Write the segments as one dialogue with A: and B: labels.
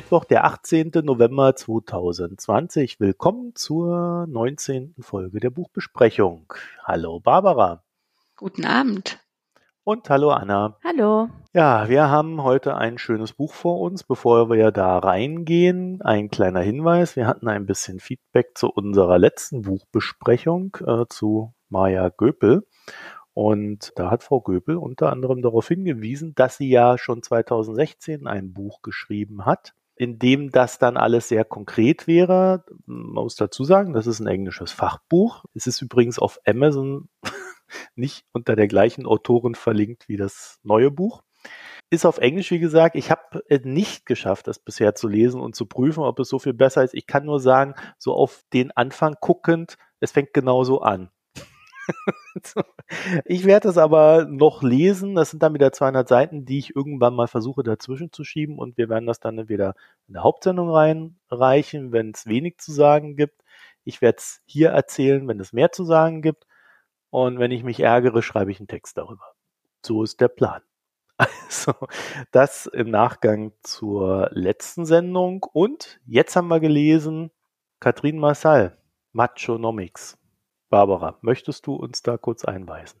A: Mittwoch, der 18. November 2020. Willkommen zur 19. Folge der Buchbesprechung. Hallo Barbara.
B: Guten Abend.
A: Und hallo Anna.
C: Hallo.
A: Ja, wir haben heute ein schönes Buch vor uns. Bevor wir da reingehen, ein kleiner Hinweis. Wir hatten ein bisschen Feedback zu unserer letzten Buchbesprechung äh, zu Maja Göpel. Und da hat Frau Göpel unter anderem darauf hingewiesen, dass sie ja schon 2016 ein Buch geschrieben hat, in dem das dann alles sehr konkret wäre. Man muss dazu sagen, das ist ein englisches Fachbuch. Es ist übrigens auf Amazon nicht unter der gleichen Autorin verlinkt wie das neue Buch. Ist auf Englisch, wie gesagt. Ich habe nicht geschafft, das bisher zu lesen und zu prüfen, ob es so viel besser ist. Ich kann nur sagen, so auf den Anfang guckend, es fängt genauso an. ich werde es aber noch lesen. Das sind dann wieder 200 Seiten, die ich irgendwann mal versuche dazwischen zu schieben und wir werden das dann entweder in der Hauptsendung reinreichen, wenn es wenig zu sagen gibt. Ich werde es hier erzählen, wenn es mehr zu sagen gibt. Und wenn ich mich ärgere, schreibe ich einen Text darüber. So ist der Plan. Also, das im Nachgang zur letzten Sendung. Und jetzt haben wir gelesen, Katrin Massal, Machonomics. Barbara, möchtest du uns da kurz einweisen?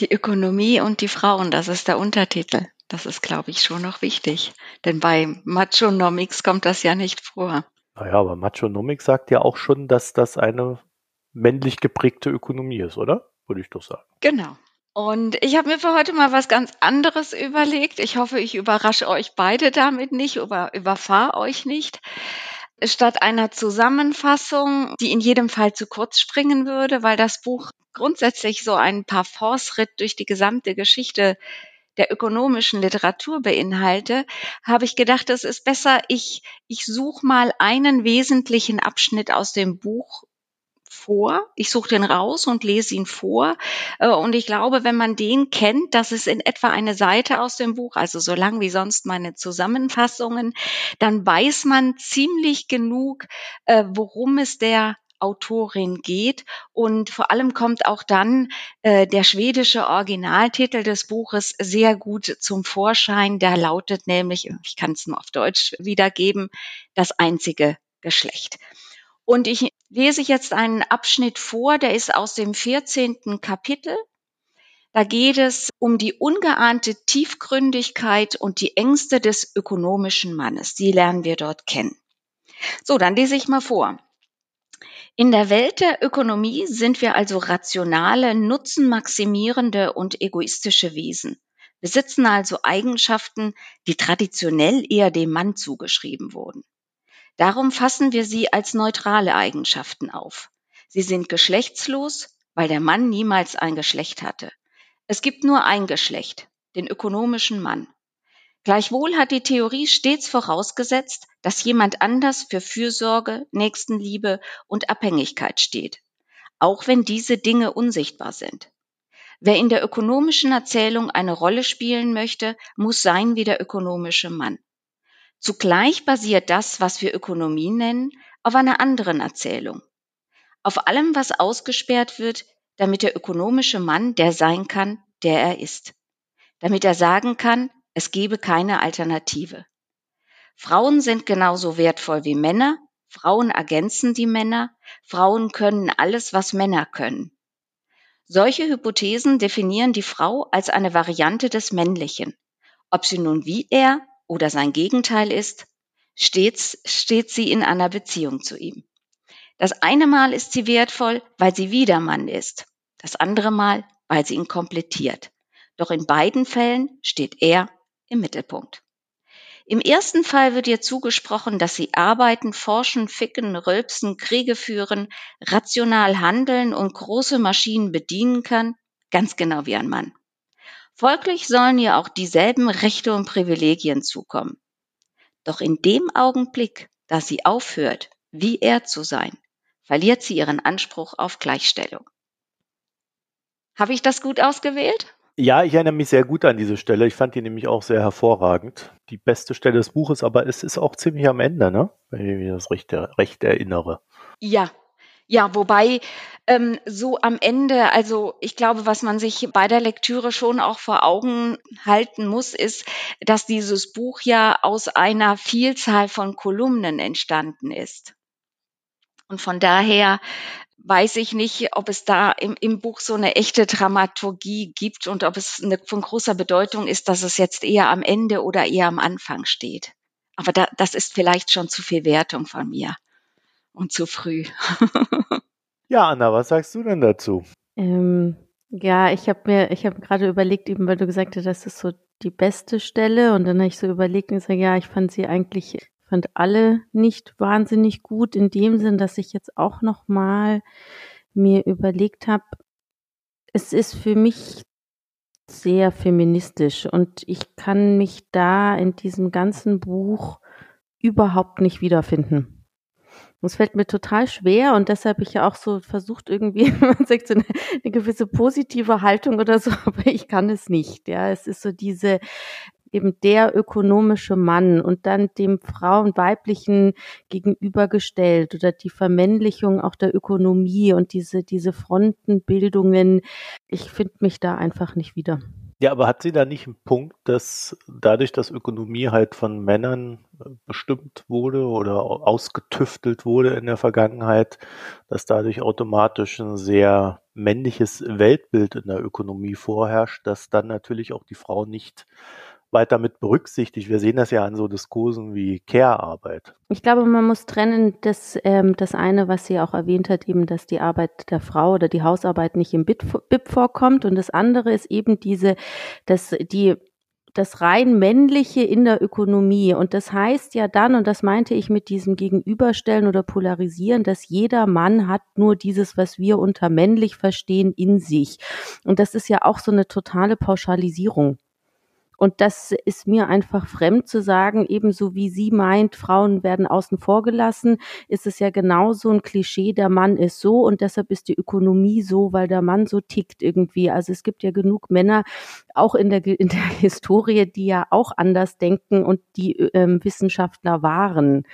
B: Die Ökonomie und die Frauen, das ist der Untertitel. Das ist, glaube ich, schon noch wichtig. Denn bei Machonomics kommt das ja nicht vor.
A: Naja, aber Machonomics sagt ja auch schon, dass das eine männlich geprägte Ökonomie ist, oder? Würde ich doch sagen.
B: Genau. Und ich habe mir für heute mal was ganz anderes überlegt. Ich hoffe, ich überrasche euch beide damit nicht, oder überfahre euch nicht statt einer Zusammenfassung, die in jedem Fall zu kurz springen würde, weil das Buch grundsätzlich so ein Parforce-Ritt durch die gesamte Geschichte der ökonomischen Literatur beinhalte, habe ich gedacht, es ist besser, ich, ich suche mal einen wesentlichen Abschnitt aus dem Buch vor. Ich suche den raus und lese ihn vor. Äh, und ich glaube, wenn man den kennt, das ist in etwa eine Seite aus dem Buch, also so lang wie sonst meine Zusammenfassungen, dann weiß man ziemlich genug, äh, worum es der Autorin geht. Und vor allem kommt auch dann äh, der schwedische Originaltitel des Buches sehr gut zum Vorschein. Der lautet nämlich, ich kann es nur auf Deutsch wiedergeben, das einzige Geschlecht. Und ich lese jetzt einen Abschnitt vor, der ist aus dem 14. Kapitel. Da geht es um die ungeahnte Tiefgründigkeit und die Ängste des ökonomischen Mannes. Die lernen wir dort kennen. So, dann lese ich mal vor. In der Welt der Ökonomie sind wir also rationale, nutzenmaximierende und egoistische Wesen, besitzen also Eigenschaften, die traditionell eher dem Mann zugeschrieben wurden. Darum fassen wir sie als neutrale Eigenschaften auf. Sie sind geschlechtslos, weil der Mann niemals ein Geschlecht hatte. Es gibt nur ein Geschlecht, den ökonomischen Mann. Gleichwohl hat die Theorie stets vorausgesetzt, dass jemand anders für Fürsorge, Nächstenliebe und Abhängigkeit steht, auch wenn diese Dinge unsichtbar sind. Wer in der ökonomischen Erzählung eine Rolle spielen möchte, muss sein wie der ökonomische Mann. Zugleich basiert das, was wir Ökonomie nennen, auf einer anderen Erzählung. Auf allem, was ausgesperrt wird, damit der ökonomische Mann der sein kann, der er ist. Damit er sagen kann, es gebe keine Alternative. Frauen sind genauso wertvoll wie Männer, Frauen ergänzen die Männer, Frauen können alles, was Männer können. Solche Hypothesen definieren die Frau als eine Variante des Männlichen. Ob sie nun wie er oder sein Gegenteil ist, stets steht sie in einer Beziehung zu ihm. Das eine Mal ist sie wertvoll, weil sie wieder Mann ist, das andere Mal, weil sie ihn komplettiert. Doch in beiden Fällen steht er im Mittelpunkt. Im ersten Fall wird ihr zugesprochen, dass sie arbeiten, forschen, ficken, rülpsen, Kriege führen, rational handeln und große Maschinen bedienen kann, ganz genau wie ein Mann. Folglich sollen ihr auch dieselben Rechte und Privilegien zukommen. Doch in dem Augenblick, da sie aufhört, wie er zu sein, verliert sie ihren Anspruch auf Gleichstellung. Habe ich das gut ausgewählt?
A: Ja, ich erinnere mich sehr gut an diese Stelle. Ich fand die nämlich auch sehr hervorragend. Die beste Stelle des Buches, aber es ist auch ziemlich am Ende, ne? Wenn ich mich das recht, recht erinnere.
B: Ja, Ja, wobei ähm, so am Ende, also ich glaube, was man sich bei der Lektüre schon auch vor Augen halten muss, ist, dass dieses Buch ja aus einer Vielzahl von Kolumnen entstanden ist. Und von daher weiß ich nicht, ob es da im, im Buch so eine echte Dramaturgie gibt und ob es eine, von großer Bedeutung ist, dass es jetzt eher am Ende oder eher am Anfang steht. Aber da, das ist vielleicht schon zu viel Wertung von mir und zu früh.
A: ja, Anna, was sagst du denn dazu?
C: Ähm, ja, ich habe mir, ich habe gerade überlegt, eben weil du gesagt hast, das ist so die beste Stelle und dann habe ich so überlegt und gesagt, ja, ich fand sie eigentlich fand alle nicht wahnsinnig gut in dem Sinn, dass ich jetzt auch noch mal mir überlegt habe, es ist für mich sehr feministisch und ich kann mich da in diesem ganzen Buch überhaupt nicht wiederfinden. Es fällt mir total schwer und deshalb ich ja auch so versucht, irgendwie, man sagt so eine, eine, gewisse positive Haltung oder so, aber ich kann es nicht. Ja, es ist so diese, eben der ökonomische Mann und dann dem Frauen weiblichen gegenübergestellt oder die Vermännlichung auch der Ökonomie und diese, diese Frontenbildungen. Ich finde mich da einfach nicht wieder.
A: Ja, aber hat sie da nicht einen Punkt, dass dadurch, dass Ökonomie halt von Männern äh, bestimmt wurde oder ausgetüftelt wurde in der Vergangenheit, dass dadurch automatisch ein sehr männliches Weltbild in der Ökonomie vorherrscht, dass dann natürlich auch die Frau nicht weiter mit berücksichtigt. Wir sehen das ja an so Diskursen wie Care-Arbeit.
C: Ich glaube, man muss trennen, dass ähm, das eine, was sie auch erwähnt hat, eben, dass die Arbeit der Frau oder die Hausarbeit nicht im BIP vorkommt. Und das andere ist eben diese, dass die das rein männliche in der Ökonomie. Und das heißt ja dann, und das meinte ich mit diesem Gegenüberstellen oder Polarisieren, dass jeder Mann hat nur dieses, was wir unter männlich verstehen, in sich. Und das ist ja auch so eine totale Pauschalisierung. Und das ist mir einfach fremd zu sagen, ebenso wie sie meint, Frauen werden außen vor gelassen, ist es ja genauso ein Klischee, der Mann ist so und deshalb ist die Ökonomie so, weil der Mann so tickt irgendwie. Also es gibt ja genug Männer, auch in der, in der Historie, die ja auch anders denken und die ähm, Wissenschaftler waren.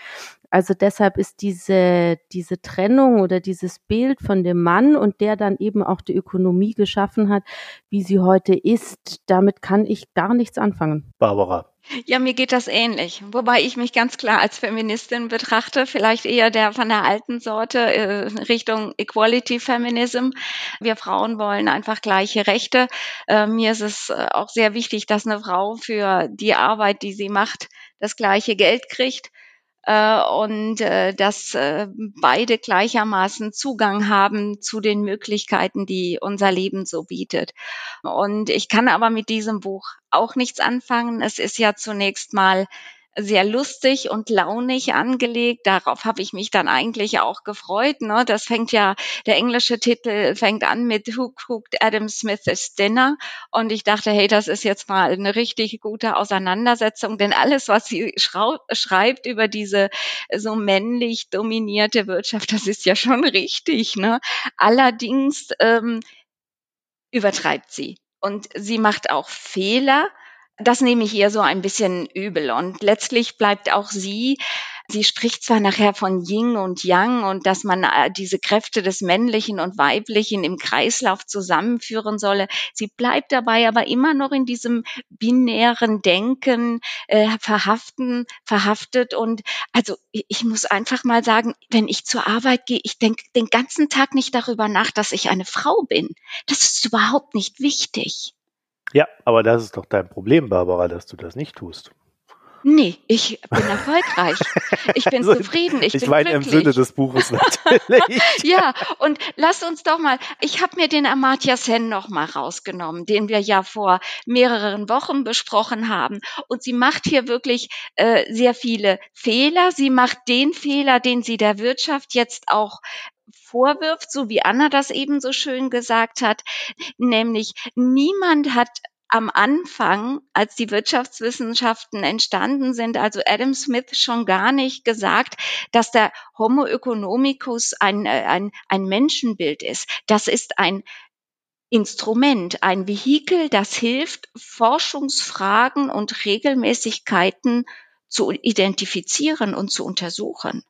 C: Also deshalb ist diese, diese Trennung oder dieses Bild von dem Mann und der dann eben auch die Ökonomie geschaffen hat, wie sie heute ist, damit kann ich gar nichts anfangen.
A: Barbara.
B: Ja, mir geht das ähnlich. Wobei ich mich ganz klar als Feministin betrachte, vielleicht eher der von der alten Sorte äh, Richtung Equality Feminism. Wir Frauen wollen einfach gleiche Rechte. Äh, mir ist es äh, auch sehr wichtig, dass eine Frau für die Arbeit, die sie macht, das gleiche Geld kriegt und äh, dass äh, beide gleichermaßen Zugang haben zu den Möglichkeiten, die unser Leben so bietet. Und ich kann aber mit diesem Buch auch nichts anfangen. Es ist ja zunächst mal sehr lustig und launig angelegt. Darauf habe ich mich dann eigentlich auch gefreut. Ne? Das fängt ja, der englische Titel fängt an mit Who Cooked Adam Smith's Dinner. Und ich dachte, hey, das ist jetzt mal eine richtig gute Auseinandersetzung, denn alles, was sie schreibt über diese so männlich dominierte Wirtschaft, das ist ja schon richtig. Ne? Allerdings ähm, übertreibt sie. Und sie macht auch Fehler das nehme ich ihr so ein bisschen übel. Und letztlich bleibt auch sie Sie spricht zwar nachher von Yin und Yang und dass man äh, diese Kräfte des Männlichen und Weiblichen im Kreislauf zusammenführen solle. Sie bleibt dabei aber immer noch in diesem binären Denken äh, verhaften, verhaftet. Und also ich muss einfach mal sagen, wenn ich zur Arbeit gehe, ich denke den ganzen Tag nicht darüber nach, dass ich eine Frau bin. Das ist überhaupt nicht wichtig.
A: Ja, aber das ist doch dein Problem, Barbara, dass du das nicht tust.
B: Nee, ich bin erfolgreich. Ich bin also, zufrieden. Ich, ich bin meine
A: glücklich. im Sinne des Buches natürlich.
B: ja, und lass uns doch mal, ich habe mir den Amartya Sen noch mal rausgenommen, den wir ja vor mehreren Wochen besprochen haben. Und sie macht hier wirklich äh, sehr viele Fehler. Sie macht den Fehler, den sie der Wirtschaft jetzt auch vorwirft, so wie Anna das eben so schön gesagt hat, nämlich niemand hat am Anfang, als die Wirtschaftswissenschaften entstanden sind, also Adam Smith schon gar nicht gesagt, dass der Homo economicus ein, äh, ein, ein Menschenbild ist. Das ist ein Instrument, ein Vehikel, das hilft, Forschungsfragen und Regelmäßigkeiten zu identifizieren und zu untersuchen.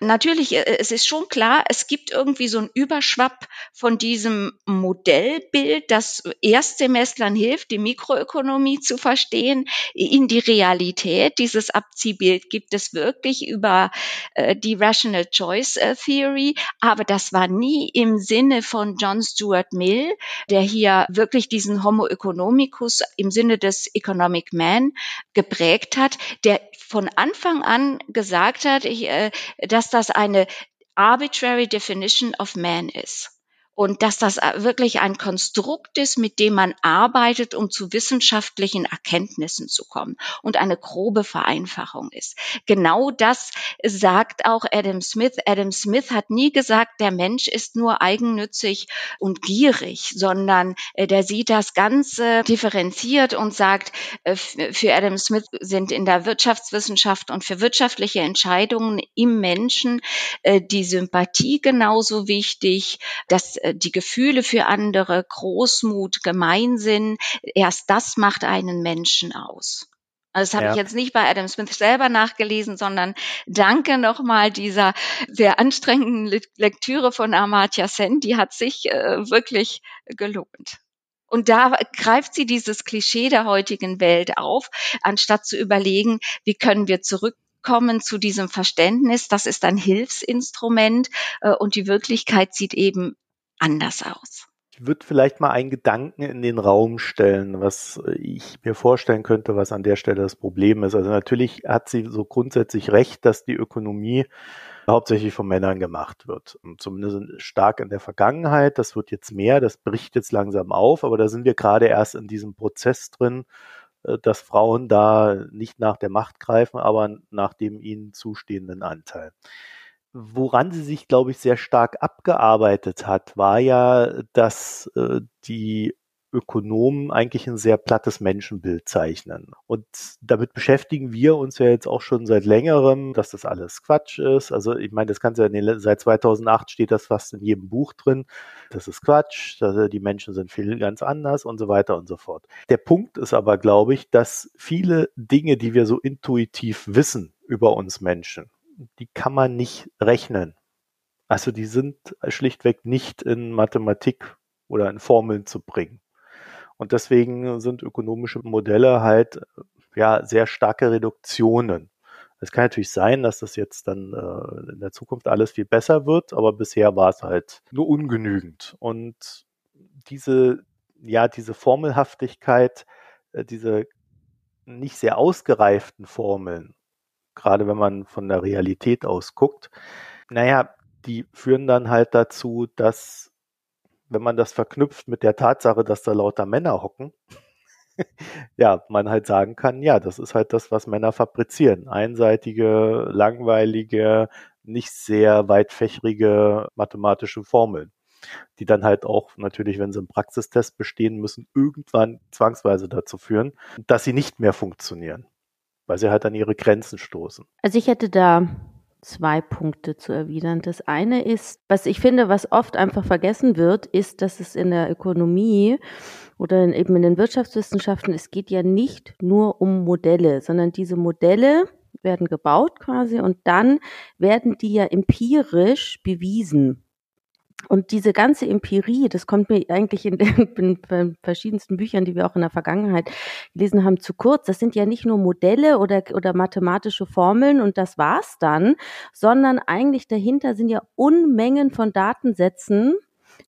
B: Natürlich, äh, es ist schon klar, es gibt irgendwie so einen Überschwapp von diesem Modellbild, das Erstsemestlern hilft, die Mikroökonomie zu verstehen, in die Realität. Dieses Abziehbild gibt es wirklich über äh, die Rational Choice äh, Theory, aber das war nie im Sinne von John Stuart Mill, der hier wirklich diesen Homo economicus im Sinne des Economic Man geprägt hat, der von Anfang an gesagt hat, ich, äh, dass das eine arbitrary definition of man ist und dass das äh, wirklich ein Konstrukt ist, mit dem man arbeitet, um zu wissenschaftlichen Erkenntnissen zu kommen und eine grobe Vereinfachung ist. Genau das sagt auch Adam Smith. Adam Smith hat nie gesagt, der Mensch ist nur eigennützig und gierig, sondern äh, der sieht das Ganze differenziert und sagt, äh, für Adam Smith sind in der Wirtschaftswissenschaft und für wirtschaftliche Entscheidungen im Menschen die Sympathie genauso wichtig, dass die Gefühle für andere, Großmut, Gemeinsinn, erst das macht einen Menschen aus. Also das habe ja. ich jetzt nicht bei Adam Smith selber nachgelesen, sondern danke nochmal dieser sehr anstrengenden Lektüre von Amartya Sen, die hat sich äh, wirklich gelohnt. Und da greift sie dieses Klischee der heutigen Welt auf, anstatt zu überlegen, wie können wir zurück kommen zu diesem Verständnis, das ist ein Hilfsinstrument äh, und die Wirklichkeit sieht eben anders aus.
A: Ich würde vielleicht mal einen Gedanken in den Raum stellen, was ich mir vorstellen könnte, was an der Stelle das Problem ist. Also natürlich hat sie so grundsätzlich recht, dass die Ökonomie hauptsächlich von Männern gemacht wird. Zumindest stark in der Vergangenheit. Das wird jetzt mehr, das bricht jetzt langsam auf, aber da sind wir gerade erst in diesem Prozess drin, äh, dass Frauen da nicht nach der Macht greifen, aber nach dem ihnen zustehenden Anteil. Woran sie sich, glaube ich, sehr stark abgearbeitet hat, war ja, dass äh, die Ökonomen eigentlich ein sehr plattes Menschenbild zeichnen. Und damit beschäftigen wir uns ja jetzt auch schon seit längerem, dass das alles Quatsch ist. Also ich meine, das du ja seit 2008 steht das fast in jedem Buch drin. Das ist Quatsch, dass die Menschen sind viel ganz anders und so weiter und so fort. Der Punkt ist aber, glaube ich, dass viele Dinge, die wir so intuitiv wissen über uns Menschen, die kann man nicht rechnen. Also die sind schlichtweg nicht in Mathematik oder in Formeln zu bringen. Und deswegen sind ökonomische Modelle halt ja sehr starke Reduktionen. Es kann natürlich sein, dass das jetzt dann äh, in der Zukunft alles viel besser wird, aber bisher war es halt nur ungenügend. Und diese, ja, diese Formelhaftigkeit, äh, diese nicht sehr ausgereiften Formeln gerade wenn man von der Realität aus guckt, naja, die führen dann halt dazu, dass, wenn man das verknüpft mit der Tatsache, dass da lauter Männer hocken, ja, man halt sagen kann, ja, das ist halt das, was Männer fabrizieren. Einseitige, langweilige, nicht sehr weitfächerige mathematische Formeln, die dann halt auch natürlich, wenn sie im Praxistest bestehen müssen, irgendwann zwangsweise dazu führen, dass sie nicht mehr funktionieren weil sie halt an ihre Grenzen stoßen.
C: Also ich hätte da zwei Punkte zu erwidern. Das eine ist, was ich finde, was oft einfach vergessen wird, ist, dass es in der Ökonomie oder in, eben in den Wirtschaftswissenschaften, es geht ja nicht nur um Modelle, sondern diese Modelle werden gebaut quasi und dann werden die ja empirisch bewiesen. Und diese ganze Empirie, das kommt mir eigentlich in den, in verschiedensten Büchern, die wir auch in der Vergangenheit gelesen haben, zu kurz. Das sind ja nicht nur Modelle oder, oder mathematische Formeln und das war's dann, sondern eigentlich dahinter sind ja Unmengen von Datensätzen,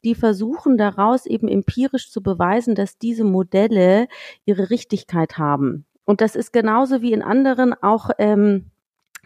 C: die versuchen daraus eben empirisch zu beweisen, dass diese Modelle ihre Richtigkeit haben. Und das ist genauso wie in anderen auch ähm,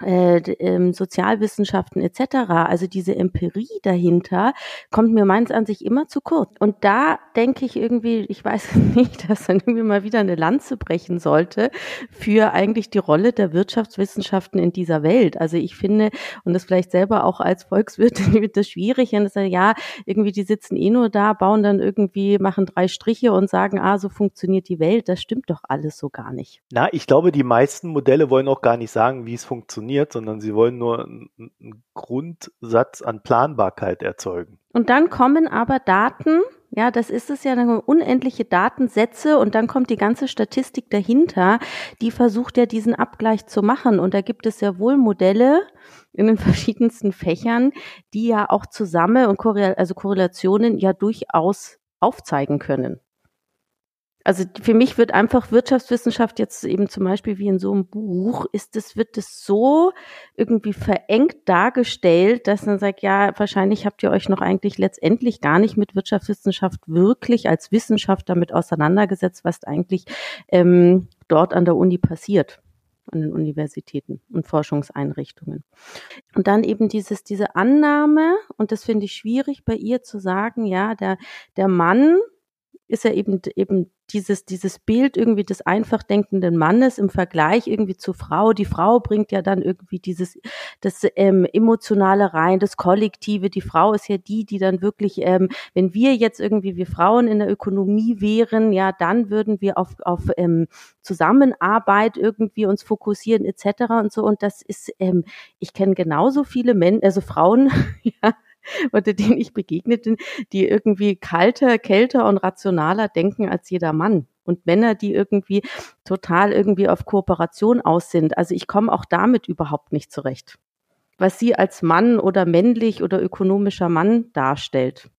C: äh, ähm, Sozialwissenschaften etc. Also diese Empirie dahinter kommt mir meines Ansichts immer zu kurz. Und da denke ich irgendwie, ich weiß nicht, dass dann irgendwie mal wieder eine Lanze brechen sollte für eigentlich die Rolle der Wirtschaftswissenschaften in dieser Welt. Also ich finde, und das vielleicht selber auch als Volkswirt wird das schwierig, und das ja, irgendwie die sitzen eh nur da, bauen dann irgendwie, machen drei Striche und sagen, ah, so funktioniert die Welt. Das stimmt doch alles so gar nicht.
A: Na, ich glaube, die meisten Modelle wollen auch gar nicht sagen, wie es funktioniert funktioniert, sondern sie wollen nur einen Grundsatz an Planbarkeit erzeugen.
C: Und dann kommen aber Daten Ja, das ist es ja, dann unendliche Datensätze und dann kommt die ganze Statistik dahinter, die versucht ja diesen Abgleich zu machen. Und da gibt es ja wohl Modelle in den verschiedensten Fächern, die ja auch zusammen und Korrel also Korrelationen ja durchaus aufzeigen können. Also für mich wird einfach Wirtschaftswissenschaft jetzt eben zum Beispiel wie in so einem Buch, ist es, wird es so irgendwie verengt dargestellt, dass man sagt, ja, wahrscheinlich habt ihr euch noch eigentlich letztendlich gar nicht mit Wirtschaftswissenschaft wirklich als Wissenschaft damit auseinandergesetzt, was eigentlich ähm, dort an der Uni passiert an den Universitäten und Forschungseinrichtungen. Und dann eben dieses, diese Annahme, und das finde ich schwierig bei ihr zu sagen, ja, der, der Mann ist ja eben, eben dieses, dieses Bild irgendwie des einfach denkenden Mannes im Vergleich irgendwie zur Frau. Die Frau bringt ja dann irgendwie dieses, das ähm, Emotionale rein, das Kollektive. Die Frau ist ja die, die dann wirklich, ähm, wenn wir jetzt irgendwie, wir Frauen in der Ökonomie wären, ja, dann würden wir auf, auf ähm, Zusammenarbeit irgendwie uns fokussieren etc. und so. Und das ist, ähm, ich kenne genauso viele Männer, also Frauen, ja, unter denen ich begegnet bin, die irgendwie kalter, kälter und rationaler denken als jeder Mann. Und Männer, die irgendwie total irgendwie auf Kooperation aus sind. Also ich komme auch damit überhaupt nicht zurecht. Was sie als Mann oder männlich oder ökonomischer Mann darstellt.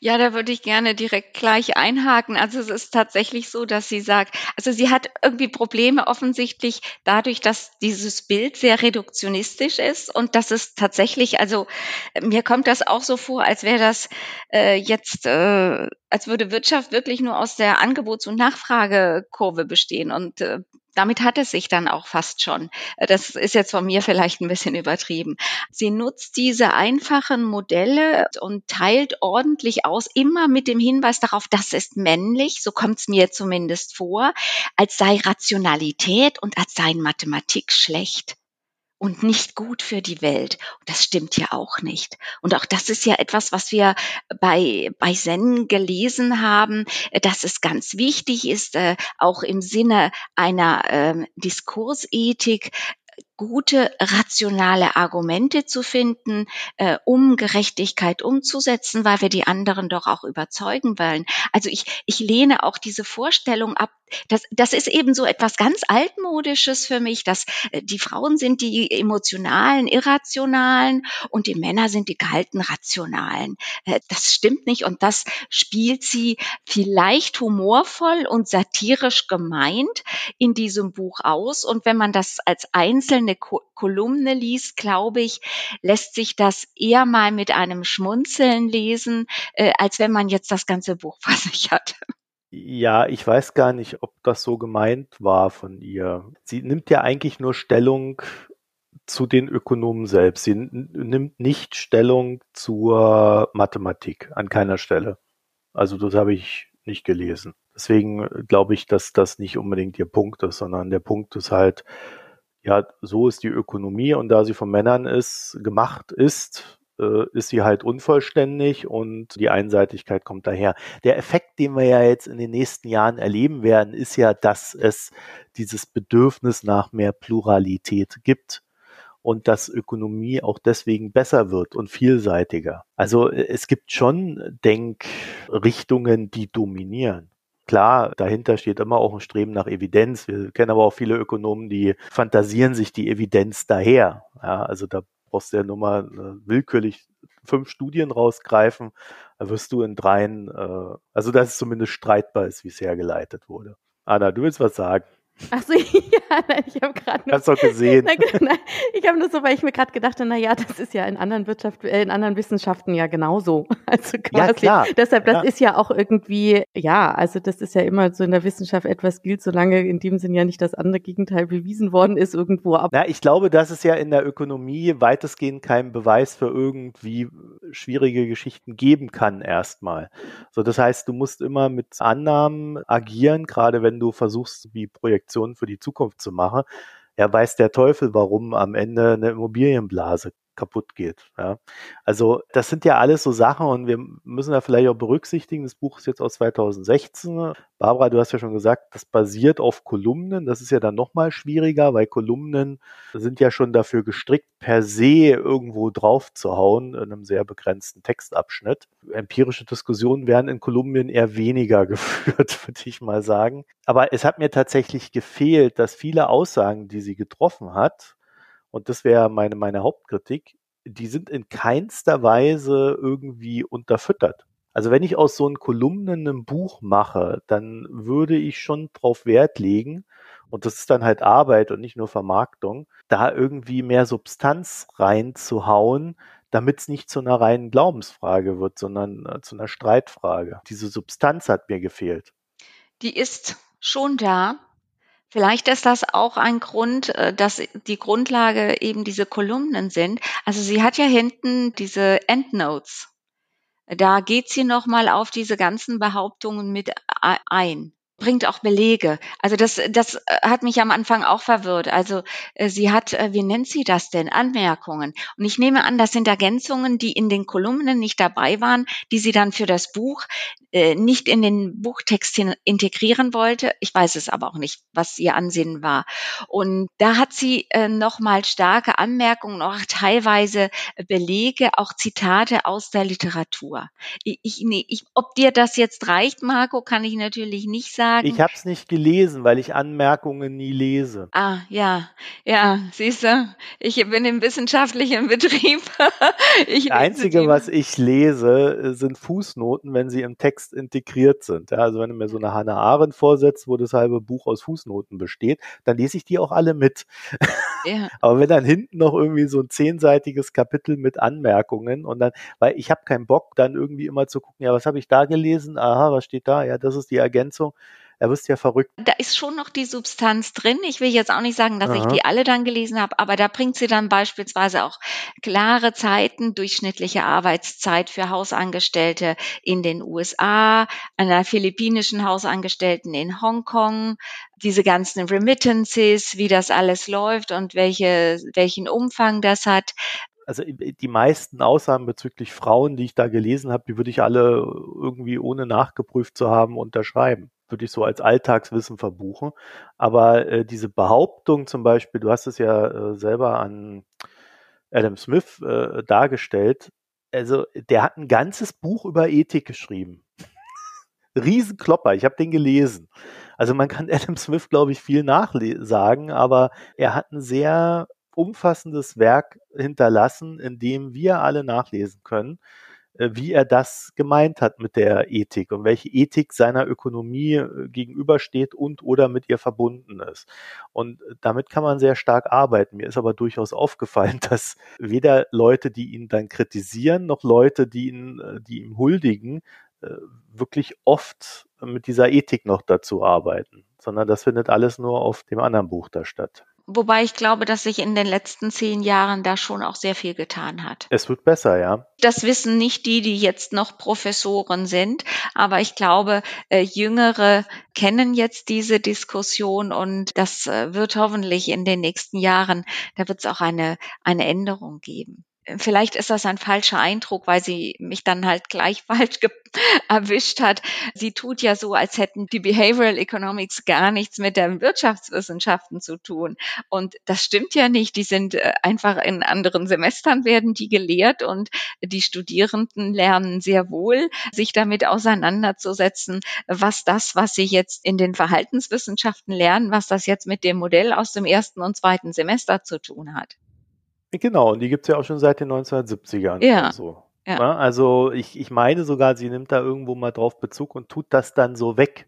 B: Ja, da würde ich gerne direkt gleich einhaken. Also es ist tatsächlich so, dass sie sagt, also sie hat irgendwie Probleme offensichtlich dadurch, dass dieses Bild sehr reduktionistisch ist und dass es tatsächlich, also mir kommt das auch so vor, als wäre das äh, jetzt, äh, als würde Wirtschaft wirklich nur aus der Angebots- und Nachfragekurve bestehen und äh, damit hat es sich dann auch fast schon. Äh, das ist jetzt von mir vielleicht ein bisschen übertrieben. Sie nutzt diese einfachen Modelle und teilt ordentlich aus, immer mit dem Hinweis darauf, das ist männlich, so kommt es mir zumindest vor, als sei Rationalität und als sei Mathematik schlecht und nicht gut für die Welt. Das stimmt ja auch nicht. Und auch das ist ja etwas, was wir bei, bei Zen gelesen haben, dass es ganz wichtig ist, äh, auch im Sinne einer äh, Diskursethik, gute rationale Argumente zu finden, äh, um Gerechtigkeit umzusetzen, weil wir die anderen doch auch überzeugen wollen. Also ich, ich lehne auch diese Vorstellung ab, das, das ist eben so etwas ganz altmodisches für mich, dass äh, die Frauen sind die emotionalen, irrationalen und die Männer sind die kalten, rationalen. Äh, das stimmt nicht und das spielt sie vielleicht humorvoll und satirisch gemeint in diesem Buch aus. Und wenn man das als einzelne Kolumne liest, glaube ich, lässt sich das eher mal mit einem Schmunzeln lesen, äh, als wenn man jetzt das ganze Buch vor sich hat.
A: Ja, ich weiß gar nicht, ob das so gemeint war von ihr. Sie nimmt ja eigentlich nur Stellung zu den Ökonomen selbst. Sie nimmt nicht Stellung zur Mathematik an keiner Stelle. Also das habe ich nicht gelesen. Deswegen glaube ich, dass das nicht unbedingt ihr Punkt ist, sondern der Punkt ist halt, ja, so ist die Ökonomie und da sie von Männern ist, gemacht ist, äh, ist sie halt unvollständig und die Einseitigkeit kommt daher. Der Effekt, den wir ja jetzt in den nächsten Jahren erleben werden, ist ja, dass es dieses Bedürfnis nach mehr Pluralität gibt und dass Ökonomie auch deswegen besser wird und vielseitiger. Also äh, es gibt schon Denkrichtungen, die dominieren. Klar, dahinter steht immer auch ein Streben nach Evidenz. Wir kennen aber auch viele Ökonomen, die fantasieren sich die Evidenz daher. Ja, also da brauchst du ja nur mal äh, willkürlich fünf Studien rausgreifen, da wirst du in dreien, äh, also dass es zumindest streitbar ist, wie es hergeleitet wurde. Anna, du willst was sagen?
C: Ach so, ja, nein, ich habe gerade
A: nur. Hast doch gesehen.
C: Nein, nein, ich habe nur so, weil ich mir gerade gedacht habe, na ja, das ist ja in anderen Wirtschaft, äh, in anderen Wissenschaften ja genauso. Also quasi. Ja, klar. Deshalb, das ja. ist ja auch irgendwie, ja, also das ist ja immer so in der Wissenschaft etwas gilt, solange in dem Sinn ja nicht das andere Gegenteil bewiesen worden ist irgendwo.
A: Aber ja, ich glaube, dass es ja in der Ökonomie weitestgehend keinen Beweis für irgendwie schwierige Geschichten geben kann erstmal. So, das heißt, du musst immer mit Annahmen agieren, gerade wenn du versuchst, wie Projektionen für die Zukunft zu machen. Ja, weiß der Teufel, warum am Ende eine Immobilienblase kaputt geht. Ja. Also das sind ja alles so Sachen und wir müssen da vielleicht auch berücksichtigen, das Buch ist jetzt aus 2016. Barbara, du hast ja schon gesagt, das basiert auf Kolumnen. Das ist ja dann nochmal schwieriger, weil Kolumnen sind ja schon dafür gestrickt, per se irgendwo drauf zu hauen in einem sehr begrenzten Textabschnitt. Empirische Diskussionen werden in Kolumnen eher weniger geführt, würde ich mal sagen. Aber es hat mir tatsächlich gefehlt, dass viele Aussagen, die sie getroffen hat, und das wäre meine, meine Hauptkritik, die sind in keinster Weise irgendwie unterfüttert. Also wenn ich aus so einen Kolumnen ein Buch mache, dann würde ich schon drauf Wert legen, und das ist dann halt Arbeit und nicht nur Vermarktung, da irgendwie mehr Substanz reinzuhauen, damit es nicht zu einer reinen Glaubensfrage wird, sondern äh, zu einer Streitfrage. Diese Substanz hat mir gefehlt.
B: Die ist schon da, Vielleicht ist das auch ein Grund, äh, dass die Grundlage eben diese Kolumnen sind. Also sie hat ja hinten diese Endnotes. Da geht sie nochmal auf diese ganzen Behauptungen mit ein bringt auch Belege. Also das, das äh, hat mich am Anfang auch verwirrt. Also äh, sie hat, äh, wie nennt sie das denn? Anmerkungen. Und ich nehme an, das sind Ergänzungen, die in den Kolumnen nicht dabei waren, die sie dann für das Buch äh, nicht in den Buchtext integrieren wollte. Ich weiß es aber auch nicht, was ihr Ansinnen war. Und da hat sie äh, nochmal starke Anmerkungen, auch teilweise Belege, auch Zitate aus der Literatur. Ich, ich, ich, ob dir das jetzt reicht, Marco, kann ich natürlich nicht sagen
A: sagen. Ich habe es nicht gelesen, weil ich Anmerkungen nie lese.
B: Ah, ja, ja, siehst du, ich bin im wissenschaftlichen Betrieb.
A: ich das Einzige, was ich lese, sind Fußnoten, wenn sie im Text integriert sind. Ja, also wenn du mir so eine Hannah Arendt vorsetzt, wo das halbe Buch aus Fußnoten besteht, dann lese ich die auch alle mit. Ja. Aber wenn dann hinten noch irgendwie so ein zehnseitiges Kapitel mit Anmerkungen und dann, weil ich habe keinen Bock, dann irgendwie immer zu gucken, ja, was habe ich da gelesen? Aha, was steht da? Ja, das ist die Ergänzung er wirst ja verrückt.
B: Da ist schon noch die Substanz drin. Ich will jetzt auch nicht sagen, dass Aha. ich die alle dann gelesen habe, aber da bringt sie dann beispielsweise auch klare Zeiten, durchschnittliche Arbeitszeit für Hausangestellte in den USA, einer philippinischen Hausangestellten in Hongkong, diese ganzen Remittances, wie das alles läuft und welche, welchen Umfang das hat
A: also die meisten Aussagen bezüglich Frauen, die ich da gelesen habe, die würde ich alle irgendwie ohne nachgeprüft zu haben unterschreiben würde ich so als Alltagswissen verbuchen. Aber äh, diese Behauptung zum Beispiel, du hast es ja äh, selber an Adam Smith äh, dargestellt, also der hat ein ganzes Buch über Ethik geschrieben. Riesenklopper, ich habe den gelesen. Also man kann Adam Smith, glaube ich, viel nachsagen, aber er hat ein sehr umfassendes Werk hinterlassen, in dem wir alle nachlesen können, wie er das gemeint hat mit der Ethik und welche Ethik seiner Ökonomie äh, gegenübersteht und oder mit ihr verbunden ist. Und äh, damit kann man sehr stark arbeiten. Mir ist aber durchaus aufgefallen, dass weder Leute, die ihn dann kritisieren, noch Leute, die ihn, die ihm huldigen, wirklich oft mit dieser Ethik noch dazu arbeiten, sondern das findet alles nur auf dem anderen Buch da statt.
B: Wobei ich glaube, dass sich in den letzten zehn Jahren da schon auch sehr viel getan hat.
A: Es wird besser, ja.
B: Das wissen nicht die, die jetzt noch Professoren sind, aber ich glaube, äh, Jüngere kennen jetzt diese Diskussion und das äh, wird hoffentlich in den nächsten Jahren, da wird es auch eine, eine Änderung geben vielleicht ist das ein falscher Eindruck, weil sie mich dann halt gleich falsch erwischt hat. Sie tut ja so, als hätten die Behavioral Economics gar nichts mit den Wirtschaftswissenschaften zu tun. Und das stimmt ja nicht. Die sind äh, einfach in anderen Semestern werden die gelehrt und die Studierenden lernen sehr wohl, sich damit auseinanderzusetzen, was das, was sie jetzt in den Verhaltenswissenschaften lernen, was das jetzt mit dem Modell aus dem ersten und zweiten Semester zu tun hat.
A: Genau, und die gibt's ja auch schon seit den 1970ern. Ja. So. Ja. ja. also ich, ich meine sogar, sie nimmt da irgendwo mal drauf Bezug und tut das dann so weg.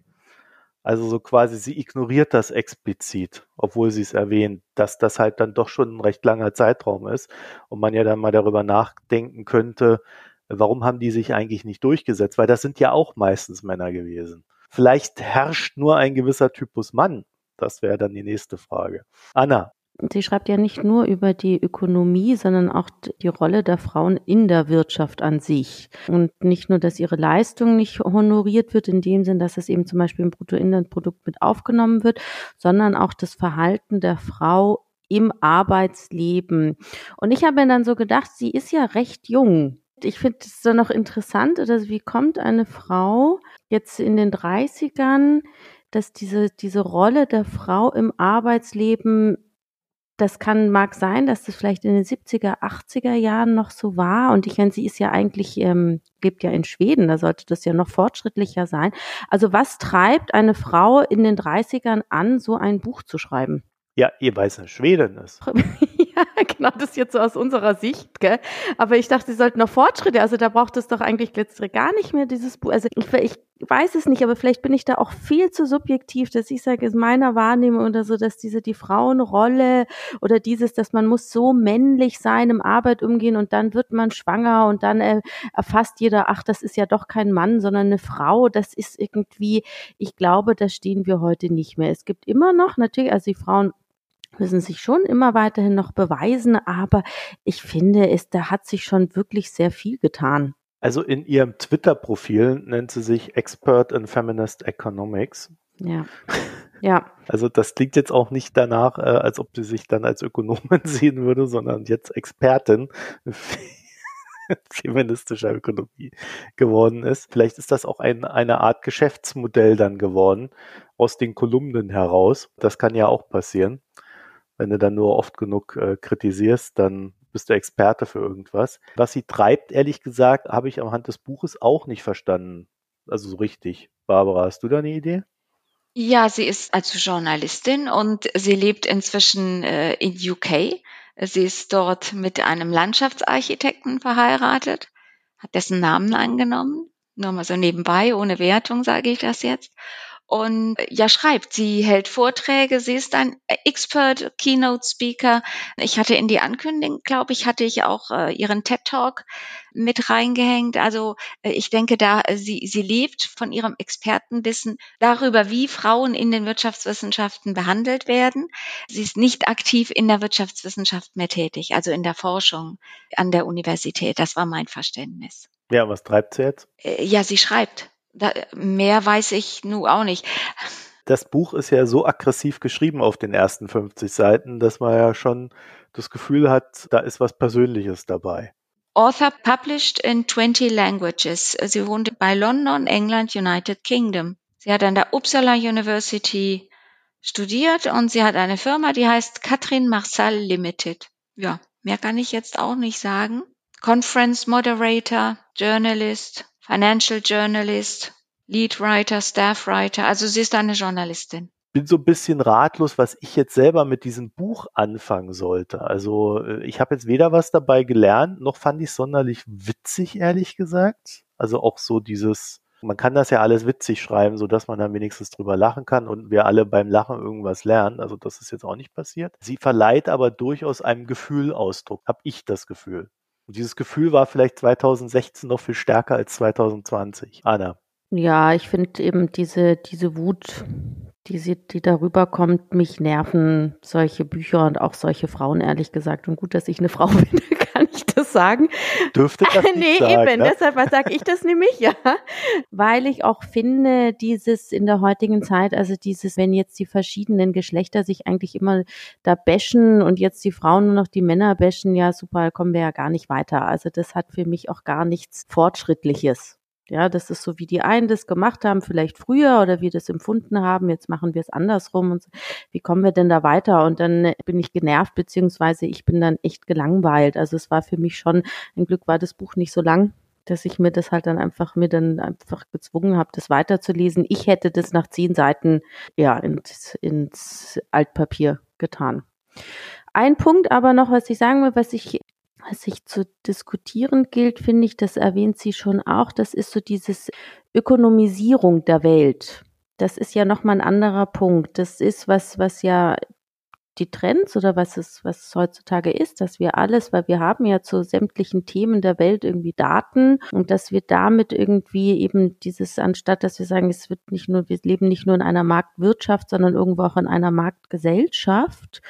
A: Also so quasi, sie ignoriert das explizit, obwohl sie es erwähnt, dass das halt dann doch schon ein recht langer Zeitraum ist und man ja dann mal darüber nachdenken könnte, warum haben die sich eigentlich nicht durchgesetzt? Weil das sind ja auch meistens Männer gewesen. Vielleicht herrscht nur ein gewisser Typus Mann. Das wäre dann die nächste Frage. Anna,
C: Sie schreibt ja nicht nur über die Ökonomie, sondern auch die Rolle der Frauen in der Wirtschaft an sich. Und nicht nur, dass ihre Leistung nicht honoriert wird, in dem Sinn, dass es eben zum Beispiel im Bruttoinlandprodukt mit aufgenommen wird, sondern auch das Verhalten der Frau im Arbeitsleben. Und ich habe mir dann so gedacht, sie ist ja recht jung. Ich finde es dann noch interessant, oder wie kommt eine Frau jetzt in den 30ern, dass diese, diese Rolle der Frau im Arbeitsleben das kann, mag sein, dass das vielleicht in den 70er, 80er Jahren noch so war. Und ich meine, sie ist ja eigentlich, ähm, lebt ja in Schweden, da sollte das ja noch fortschrittlicher sein. Also was treibt eine Frau in den 30ern an, so ein Buch zu schreiben?
A: Ja, ihr weiß, eine Schwedin ist.
C: genau, das jetzt so aus unserer Sicht, gell? Aber ich dachte, sie sollten noch Fortschritte, also da braucht es doch eigentlich letztere gar nicht mehr, dieses Buch. Also ich, ich weiß es nicht, aber vielleicht bin ich da auch viel zu subjektiv, dass ich sage, ist meiner Wahrnehmung oder so, dass diese die Frauenrolle oder dieses, dass man muss so männlich sein im Arbeit umgehen und dann wird man schwanger und dann äh, erfasst jeder, ach, das ist ja doch kein Mann, sondern eine Frau. Das ist irgendwie, ich glaube, da stehen wir heute nicht mehr. Es gibt immer noch natürlich, also die Frauen müssen sich schon immer weiterhin noch beweisen, aber ich finde, es, da hat sich schon wirklich sehr viel getan.
A: Also in ihrem Twitter-Profil nennt sie sich Expert in Feminist Economics.
C: Ja. Ja.
A: Also das klingt jetzt auch nicht danach, äh, als ob sie sich dann als Ökonomin sehen würde, sondern jetzt Expertin feministischer Ökonomie geworden ist. Vielleicht ist das auch ein, eine Art Geschäftsmodell dann geworden aus den Kolumnen heraus. Das kann ja auch passieren. Wenn du dann nur oft genug äh, kritisierst, dann bist du Experte für irgendwas. Was sie treibt, ehrlich gesagt, habe ich am Hand des Buches auch nicht verstanden. Also so richtig. Barbara, hast du da eine Idee?
B: Ja, sie ist also Journalistin und sie lebt inzwischen äh, in UK. Sie ist dort mit einem Landschaftsarchitekten verheiratet, hat dessen Namen angenommen. Nur mal so nebenbei, ohne Wertung sage ich das jetzt und äh, ja schreibt. Sie hält Vorträge, sie ist ein Expert Keynote Speaker. Ich hatte in die Ankündigung, glaube ich, hatte ich auch äh, ihren TED Talk mit reingehängt. Also äh, ich denke, da äh, sie sie lebt von ihrem Expertenwissen darüber, wie Frauen in den Wirtschaftswissenschaften behandelt werden. Sie ist nicht aktiv in der Wirtschaftswissenschaft mehr tätig, also in der Forschung an der Universität. Das war mein Verständnis.
A: Ja, was treibt sie jetzt?
B: Äh, ja, sie schreibt. Da, mehr weiß ich nun auch nicht.
A: Das Buch ist ja so aggressiv geschrieben auf den ersten 50 Seiten, dass man ja schon das Gefühl hat, da ist was Persönliches dabei.
B: Author published in 20 languages. Sie wohnte bei London, England, United Kingdom. Sie hat an der Uppsala University studiert und sie hat eine Firma, die heißt Katrin Marsal Limited. Ja, mehr kann ich jetzt auch nicht sagen. Conference Moderator, Journalist, Financial Journalist, Lead Writer, Staff Writer. Also sie ist eine Journalistin.
A: Bin so ein bisschen ratlos, was ich jetzt selber mit diesem Buch anfangen sollte. Also äh, ich habe jetzt weder was dabei gelernt, noch fand ich sonderlich witzig, ehrlich gesagt. Also auch so dieses, man kann das ja alles witzig schreiben, so dass man dann wenigstens drüber lachen kann und wir alle beim Lachen irgendwas lernen. Also das ist jetzt auch nicht passiert. Sie verleiht aber durchaus einem Gefühl Ausdruck, habe ich das Gefühl. Und dieses Gefühl war vielleicht 2016 noch viel stärker als 2020. Anna.
C: Ja, ich finde eben diese, diese Wut, die, sie, die darüber kommt, mich nerven solche Bücher und auch solche Frauen, ehrlich gesagt. Und gut, dass ich eine Frau bin, kann ich sagen.
A: Dürfte das nicht
C: Nee,
A: sagen,
C: eben,
A: ne?
C: deshalb sage ich das nämlich, ja. Weil ich auch finde, dieses in der heutigen Zeit, also dieses, wenn jetzt die verschiedenen Geschlechter sich eigentlich immer da bashen und jetzt die Frauen nur noch die Männer bashen, ja super, kommen wir ja gar nicht weiter. Also das hat für mich auch gar nichts Fortschrittliches. Ja, das ist so, wie die einen das gemacht haben, vielleicht früher oder wir das empfunden haben, jetzt machen wir es andersrum und so. wie kommen wir denn da weiter? Und dann bin ich genervt, beziehungsweise ich bin dann echt gelangweilt. Also es war für mich schon, ein Glück war das Buch nicht so lang, dass ich mir das halt dann einfach mir dann einfach gezwungen habe, das weiterzulesen. Ich hätte das nach zehn Seiten ja ins, ins Altpapier getan. Ein Punkt aber noch, was ich sagen will, was ich was sich zu diskutieren gilt, finde ich, das erwähnt sie schon auch, das ist so dieses Ökonomisierung der Welt. Das ist ja nochmal ein anderer Punkt. Das ist was, was ja die Trends oder was es, was es heutzutage ist, dass wir alles, weil wir haben ja zu sämtlichen Themen der Welt irgendwie Daten und dass wir damit irgendwie eben dieses, anstatt dass wir sagen, es wird nicht nur, wir leben nicht nur in einer Marktwirtschaft, sondern irgendwo auch in einer Marktgesellschaft.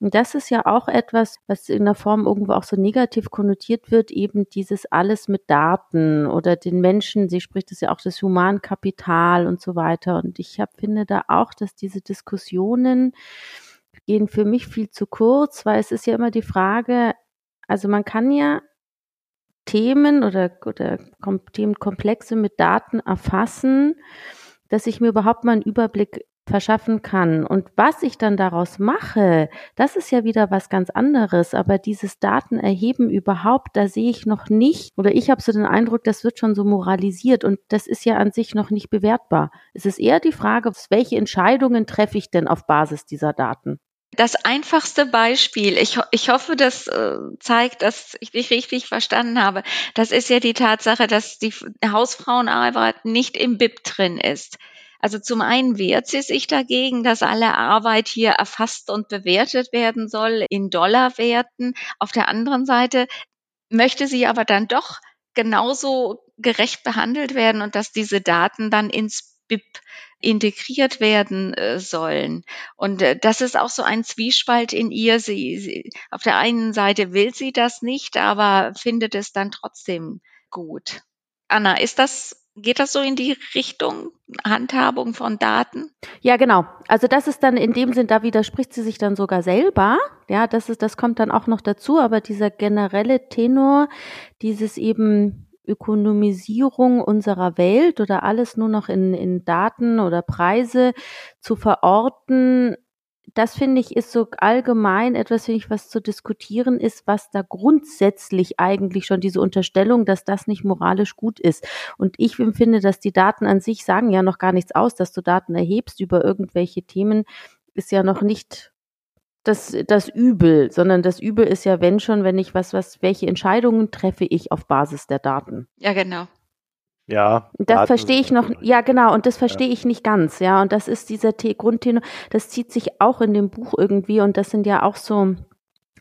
C: Und das ist ja auch etwas, was in der Form irgendwo auch so negativ konnotiert wird, eben dieses alles mit Daten oder den Menschen, sie spricht es ja auch das Humankapital und so weiter. Und ich hab, finde da auch, dass diese Diskussionen gehen für mich viel zu kurz, weil es ist ja immer die Frage, also man kann ja Themen oder, oder Themenkomplexe mit Daten erfassen, dass ich mir überhaupt mal einen Überblick verschaffen kann. Und was ich dann daraus mache, das ist ja wieder was ganz anderes. Aber dieses Datenerheben überhaupt, da sehe ich noch nicht, oder ich habe so den Eindruck, das wird schon so moralisiert und das ist ja an sich noch nicht bewertbar. Es ist eher die Frage, welche Entscheidungen treffe ich denn auf Basis dieser Daten?
B: Das einfachste Beispiel, ich, ich hoffe, das äh, zeigt, dass ich dich richtig verstanden habe. Das ist ja die Tatsache, dass die Hausfrauenarbeit nicht im BIP drin ist. Also zum einen wehrt sie sich dagegen, dass alle Arbeit hier erfasst und bewertet werden soll in Dollarwerten. Auf der anderen Seite möchte sie aber dann doch genauso gerecht behandelt werden und dass diese Daten dann ins BIP integriert werden äh, sollen. Und äh, das ist auch so ein Zwiespalt in ihr. Sie, sie, auf der einen Seite will sie das nicht, aber findet es dann trotzdem gut. Anna, ist das Geht das so in die Richtung Handhabung von Daten?
C: Ja, genau. Also das ist dann in dem Sinn, da widerspricht sie sich dann sogar selber. Ja, das ist, das kommt dann auch noch dazu. Aber dieser generelle Tenor, dieses eben Ökonomisierung unserer Welt oder alles nur noch in, in Daten oder Preise zu verorten, das finde ich ist so allgemein etwas, finde ich, was zu diskutieren ist, was da grundsätzlich eigentlich schon diese Unterstellung, dass das nicht moralisch gut ist. Und ich empfinde, dass die Daten an sich sagen ja noch gar nichts aus, dass du Daten erhebst über irgendwelche Themen, ist ja noch nicht das, das Übel, sondern das Übel ist ja, wenn schon, wenn ich was, was, welche Entscheidungen treffe ich auf Basis der Daten.
B: Ja, genau.
A: Ja.
C: Das verstehe ich noch, ja genau, und das verstehe ja. ich nicht ganz, ja. Und das ist dieser Grundtenor, das zieht sich auch in dem Buch irgendwie und das sind ja auch so,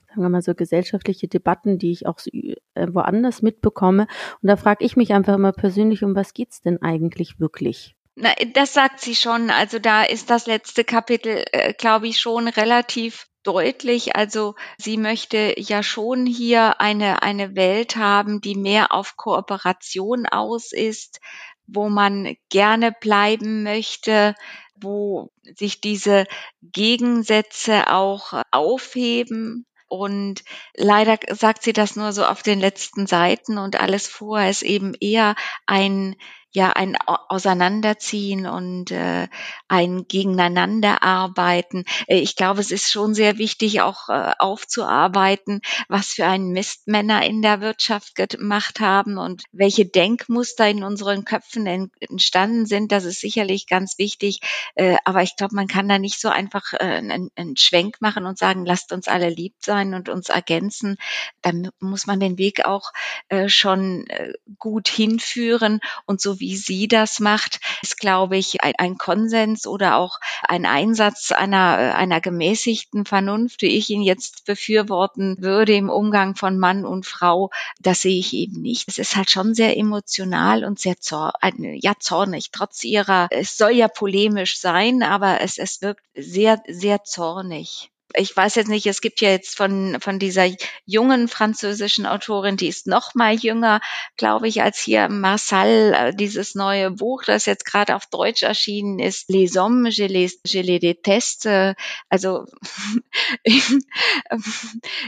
C: sagen wir mal so gesellschaftliche Debatten, die ich auch so, äh, woanders mitbekomme. Und da frage ich mich einfach immer persönlich, um was geht's denn eigentlich wirklich?
B: Na, das sagt sie schon. Also da ist das letzte Kapitel, äh, glaube ich, schon relativ deutlich. Also sie möchte ja schon hier eine, eine Welt haben, die mehr auf Kooperation aus ist, wo man gerne bleiben möchte, wo sich diese Gegensätze auch aufheben. Und leider sagt sie das nur so auf den letzten Seiten und alles vorher ist eben eher ein ja ein Auseinanderziehen und äh, ein Gegeneinanderarbeiten. Äh, ich glaube, es ist schon sehr wichtig, auch äh, aufzuarbeiten, was für einen Mist Männer in der Wirtschaft gemacht haben und welche Denkmuster in unseren Köpfen entstanden sind. Das ist sicherlich ganz wichtig. Äh, aber ich glaube, man kann da nicht so einfach äh, einen, einen Schwenk machen und sagen, lasst uns alle lieb sein und uns ergänzen. Dann muss man den Weg auch äh, schon äh, gut hinführen und so wie sie das macht, ist, glaube ich, ein, ein Konsens oder auch ein Einsatz einer, einer gemäßigten Vernunft, wie ich ihn jetzt befürworten würde im Umgang von Mann und Frau. Das sehe ich eben nicht. Es ist halt schon sehr emotional und sehr zor ja, zornig, trotz ihrer, es soll ja polemisch sein, aber es, es wirkt sehr, sehr zornig ich weiß jetzt nicht, es gibt ja jetzt von, von dieser jungen französischen Autorin, die ist noch mal jünger, glaube ich, als hier Marcel, äh, dieses neue Buch, das jetzt gerade auf Deutsch erschienen ist, Les Hommes, je les, je les déteste. Also,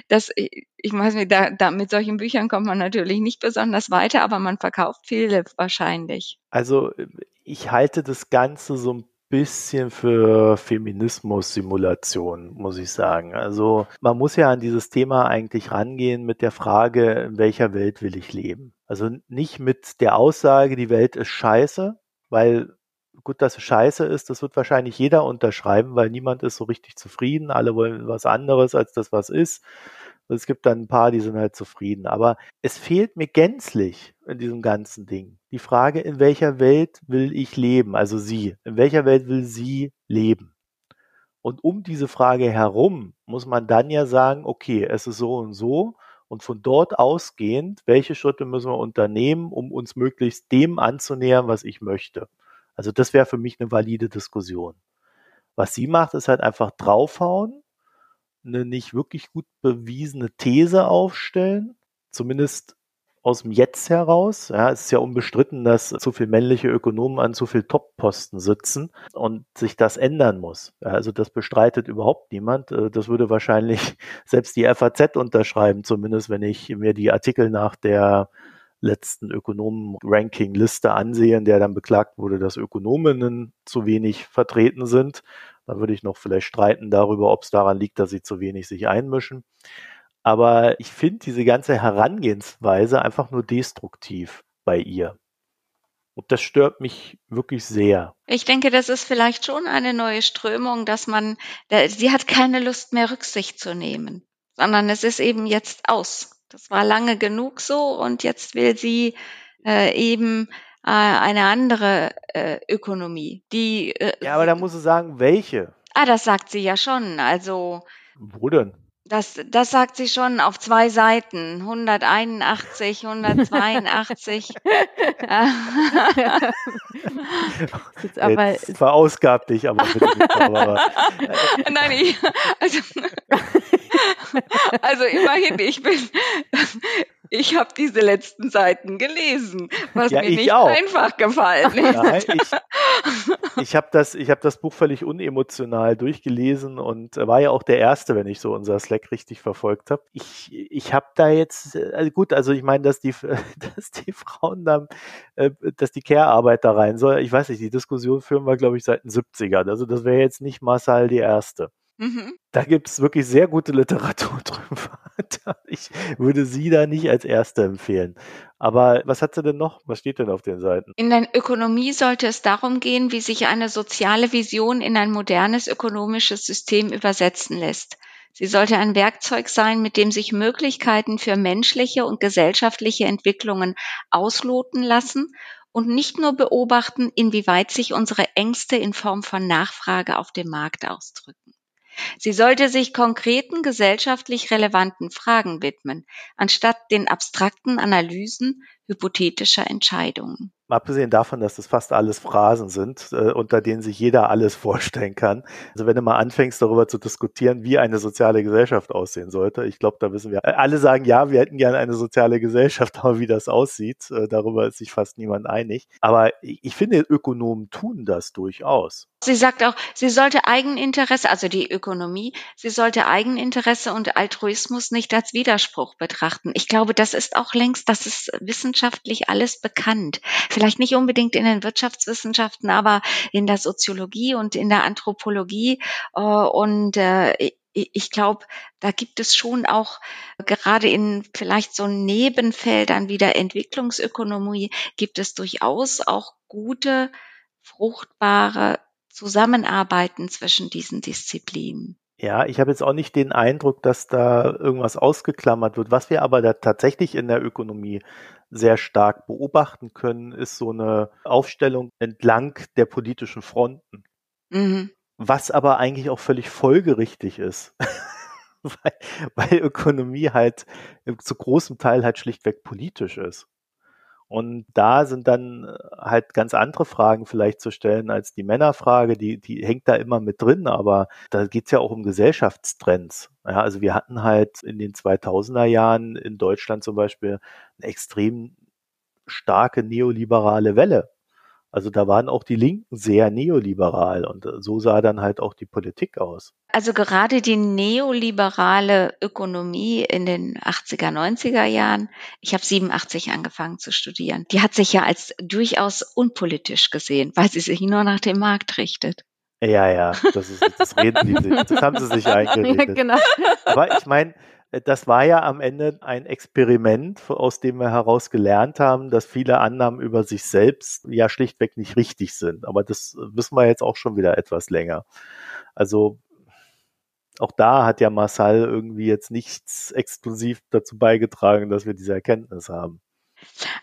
B: das, ich weiß nicht, da, da, mit solchen Büchern kommt man natürlich nicht besonders weiter, aber man verkauft viele wahrscheinlich.
A: Also, ich halte das Ganze so ein bisschen für Feminismus-Simulation, muss ich sagen. Also man muss ja an dieses Thema eigentlich rangehen mit der Frage, in welcher Welt will ich leben? Also nicht mit der Aussage, die Welt ist scheiße, weil gut, dass es scheiße ist, das wird wahrscheinlich jeder unterschreiben, weil niemand ist so richtig zufrieden. Alle wollen was anderes als das, was ist. Und es gibt dann ein paar, die sind halt zufrieden. Aber es fehlt mir gänzlich in diesem ganzen Ding die Frage, in welcher Welt will ich leben? Also sie. In welcher Welt will sie leben? Und um diese Frage herum muss man dann ja sagen, okay, es ist so und so. Und von dort ausgehend, welche Schritte müssen wir unternehmen, um uns möglichst dem anzunähern, was ich möchte? Also das wäre für mich eine valide Diskussion. Was sie macht, ist halt einfach draufhauen eine nicht wirklich gut bewiesene These aufstellen, zumindest aus dem Jetzt heraus. Ja, es ist ja unbestritten, dass zu viel männliche Ökonomen an zu viel Top-Posten sitzen und sich das ändern muss. Also das bestreitet überhaupt niemand. Äh, das würde wahrscheinlich selbst die FAZ unterschreiben, zumindest wenn ich mir die Artikel nach der letzten Ökonomen-Ranking-Liste ansehe, in der dann beklagt wurde, dass Ökonominnen zu wenig vertreten sind. Da würde ich noch vielleicht streiten darüber, ob es daran liegt, dass sie zu wenig sich einmischen. Aber ich finde diese ganze Herangehensweise einfach nur destruktiv bei ihr. Und das stört mich wirklich sehr.
B: Ich denke, das ist vielleicht schon eine neue Strömung, dass man, sie hat keine Lust mehr Rücksicht zu nehmen, sondern es ist eben jetzt aus. Das war lange genug so und jetzt will sie äh, eben äh, eine andere äh, Ökonomie. Die,
A: äh, ja, aber da muss sie sagen, welche.
B: Ah, das sagt sie ja schon. Also.
A: Wo denn?
B: Das, das sagt sie schon auf zwei Seiten. 181, 182.
A: Jetzt, aber Jetzt verausgabt dich aber bitte
B: Nein, ich, also, also immerhin, ich bin, ich habe diese letzten Seiten gelesen, was ja, mir nicht auch. einfach gefallen ist. Nein,
A: ich, ich habe das, hab das Buch völlig unemotional durchgelesen und war ja auch der Erste, wenn ich so unser Slack richtig verfolgt habe. Ich, ich habe da jetzt, also gut, also ich meine, dass die, dass die Frauen da, äh, dass die Care-Arbeit da rein soll. Ich weiß nicht, die Diskussion führen wir, glaube ich, seit den 70ern. Also das wäre jetzt nicht Marcel die Erste. Mhm. Da gibt es wirklich sehr gute Literatur drüber. Ich würde sie da nicht als erste empfehlen. Aber was hat sie denn noch? Was steht denn auf den Seiten?
B: In der Ökonomie sollte es darum gehen, wie sich eine soziale Vision in ein modernes ökonomisches System übersetzen lässt. Sie sollte ein Werkzeug sein, mit dem sich Möglichkeiten für menschliche und gesellschaftliche Entwicklungen ausloten lassen und nicht nur beobachten, inwieweit sich unsere Ängste in Form von Nachfrage auf dem Markt ausdrücken. Sie sollte sich konkreten gesellschaftlich relevanten Fragen widmen, anstatt den abstrakten Analysen hypothetischer Entscheidungen.
A: Abgesehen davon, dass das fast alles Phrasen sind, äh, unter denen sich jeder alles vorstellen kann. Also wenn du mal anfängst, darüber zu diskutieren, wie eine soziale Gesellschaft aussehen sollte, ich glaube, da wissen wir, äh, alle sagen, ja, wir hätten gerne eine soziale Gesellschaft, aber wie das aussieht, äh, darüber ist sich fast niemand einig. Aber ich finde, Ökonomen tun das durchaus.
B: Sie sagt auch, sie sollte Eigeninteresse, also die Ökonomie, sie sollte Eigeninteresse und Altruismus nicht als Widerspruch betrachten. Ich glaube, das ist auch längst, das ist wissenschaftlich alles bekannt vielleicht nicht unbedingt in den Wirtschaftswissenschaften, aber in der Soziologie und in der Anthropologie. Äh, und äh, ich glaube, da gibt es schon auch gerade in vielleicht so Nebenfeldern wie der Entwicklungsökonomie gibt es durchaus auch gute, fruchtbare Zusammenarbeiten zwischen diesen Disziplinen.
A: Ja, ich habe jetzt auch nicht den Eindruck, dass da irgendwas ausgeklammert wird. Was wir aber da tatsächlich in der Ökonomie sehr stark beobachten können, ist so eine Aufstellung entlang der politischen Fronten. Mhm. Was aber eigentlich auch völlig folgerichtig ist. weil, weil Ökonomie halt zu großem Teil halt schlichtweg politisch ist. Und da sind dann äh, halt ganz andere Fragen vielleicht zu stellen als die Männerfrage, die, die hängt da immer mit drin, aber da geht's ja auch um Gesellschaftstrends. Ja, also wir hatten halt in den 2000er Jahren in Deutschland zum Beispiel eine extrem starke neoliberale Welle. Also da waren auch die Linken sehr neoliberal und äh, so sah dann halt auch die Politik aus.
B: Also gerade die neoliberale Ökonomie in den 80er, 90er Jahren, ich habe 87 angefangen zu studieren, die hat sich ja als durchaus unpolitisch gesehen, weil sie sich nur nach dem Markt richtet.
A: Ja, ja, das, ist, das reden die sich, das haben sie sich eingeredet. Ja, genau. Aber ich meine, das war ja am Ende ein Experiment, aus dem wir heraus gelernt haben, dass viele Annahmen über sich selbst ja schlichtweg nicht richtig sind. Aber das wissen wir jetzt auch schon wieder etwas länger. Also auch da hat ja Marcel irgendwie jetzt nichts exklusiv dazu beigetragen, dass wir diese Erkenntnis haben.